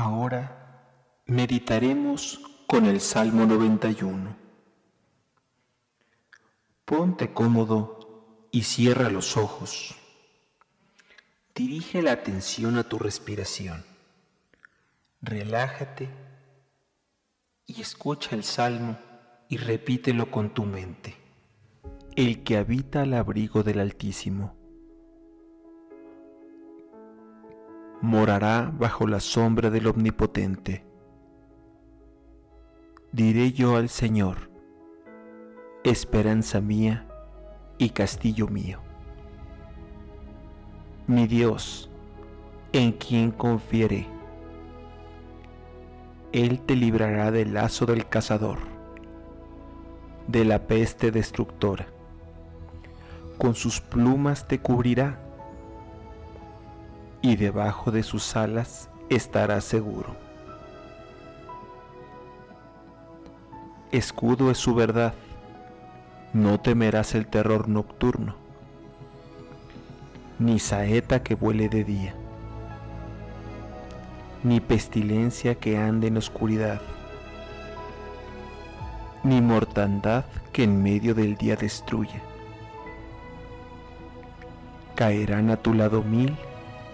Ahora meditaremos con el Salmo 91. Ponte cómodo y cierra los ojos. Dirige la atención a tu respiración. Relájate y escucha el Salmo y repítelo con tu mente. El que habita al abrigo del Altísimo morará bajo la sombra del Omnipotente. Diré yo al Señor, esperanza mía y castillo mío. Mi Dios, en quien confiaré. Él te librará del lazo del cazador, de la peste destructora. Con sus plumas te cubrirá y debajo de sus alas estarás seguro. Escudo es su verdad, no temerás el terror nocturno, ni saeta que vuele de día, ni pestilencia que ande en oscuridad, ni mortandad que en medio del día destruya. Caerán a tu lado mil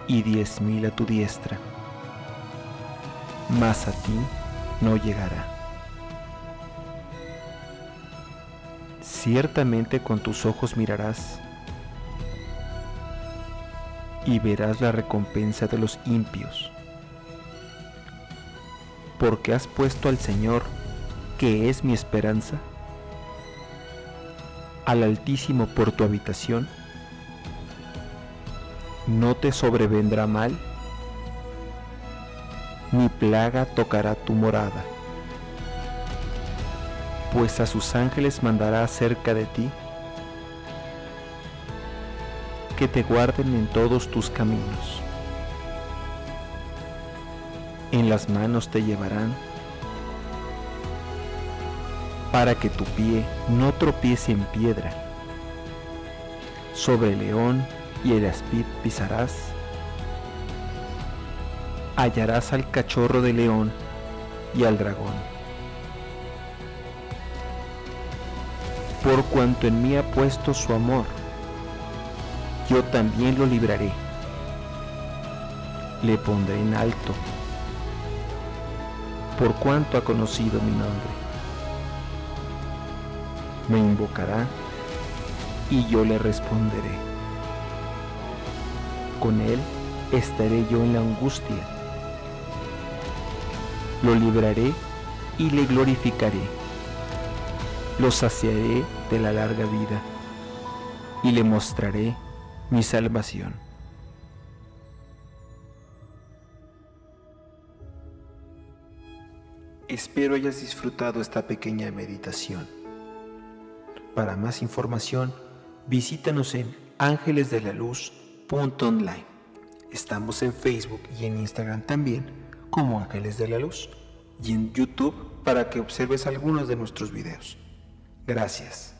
y diez mil a tu diestra, mas a ti no llegará. Ciertamente con tus ojos mirarás y verás la recompensa de los impios, porque has puesto al Señor, que es mi esperanza, al Altísimo por tu habitación, no te sobrevendrá mal, ni plaga tocará tu morada, pues a sus ángeles mandará cerca de ti, que te guarden en todos tus caminos. En las manos te llevarán, para que tu pie no tropiece en piedra. Sobre león y el aspid pisarás. Hallarás al cachorro de león y al dragón. Por cuanto en mí ha puesto su amor, yo también lo libraré. Le pondré en alto, por cuanto ha conocido mi nombre. Me invocará y yo le responderé con él estaré yo en la angustia. Lo libraré y le glorificaré. Lo saciaré de la larga vida y le mostraré mi salvación. Espero hayas disfrutado esta pequeña meditación. Para más información, visítanos en Ángeles de la Luz online. Estamos en Facebook y en Instagram también como Ángeles de la Luz y en YouTube para que observes algunos de nuestros videos. Gracias.